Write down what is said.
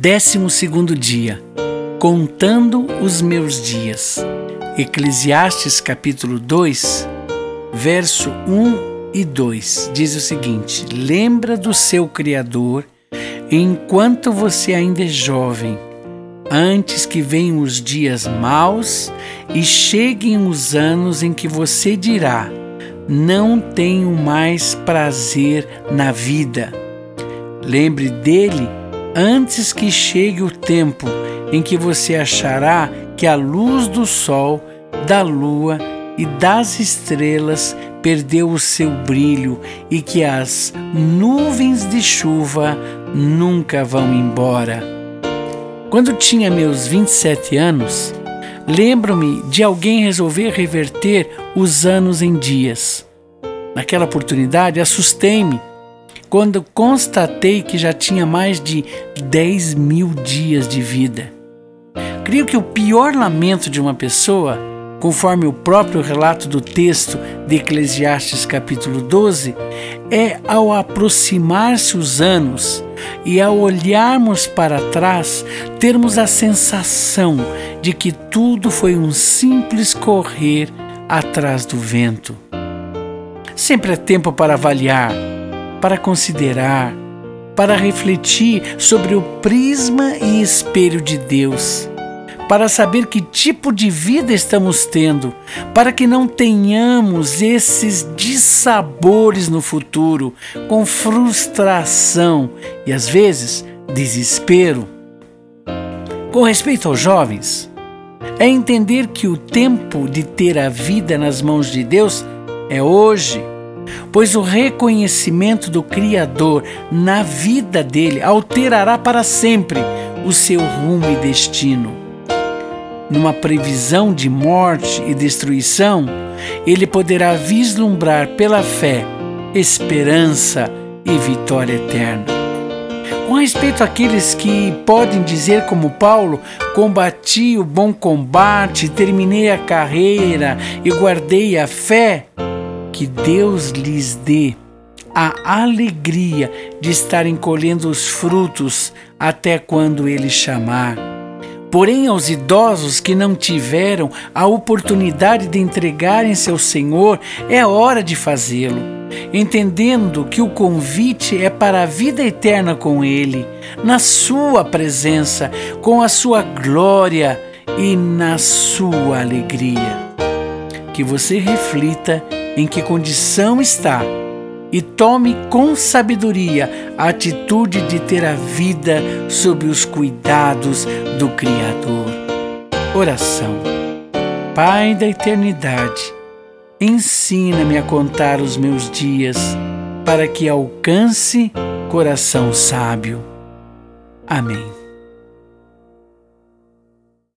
Décimo segundo dia, contando os meus dias. Eclesiastes capítulo 2, verso 1 e 2 diz o seguinte: Lembra do seu Criador enquanto você ainda é jovem, antes que venham os dias maus e cheguem os anos em que você dirá: Não tenho mais prazer na vida. Lembre dele antes que chegue o tempo em que você achará que a luz do sol, da lua e das estrelas perdeu o seu brilho e que as nuvens de chuva nunca vão embora. Quando tinha meus 27 anos, lembro-me de alguém resolver reverter os anos em dias. Naquela oportunidade, assustei-me quando constatei que já tinha mais de 10 mil dias de vida. Creio que o pior lamento de uma pessoa, conforme o próprio relato do texto de Eclesiastes capítulo 12, é ao aproximar-se os anos e ao olharmos para trás, termos a sensação de que tudo foi um simples correr atrás do vento. Sempre é tempo para avaliar para considerar, para refletir sobre o prisma e espelho de Deus, para saber que tipo de vida estamos tendo, para que não tenhamos esses dissabores no futuro, com frustração e às vezes desespero. Com respeito aos jovens, é entender que o tempo de ter a vida nas mãos de Deus é hoje pois o reconhecimento do Criador na vida dele alterará para sempre o seu rumo e destino. Numa previsão de morte e destruição, ele poderá vislumbrar pela fé esperança e vitória eterna. Com respeito àqueles que podem dizer, como Paulo, combati o bom combate, terminei a carreira e guardei a fé, que Deus lhes dê a alegria de estarem colhendo os frutos até quando Ele chamar. Porém, aos idosos que não tiveram a oportunidade de entregarem seu Senhor, é hora de fazê-lo, entendendo que o convite é para a vida eterna com Ele, na Sua presença, com a Sua glória e na Sua alegria. Que você reflita em que condição está e tome com sabedoria a atitude de ter a vida sob os cuidados do Criador. Oração. Pai da eternidade, ensina-me a contar os meus dias para que alcance coração sábio. Amém.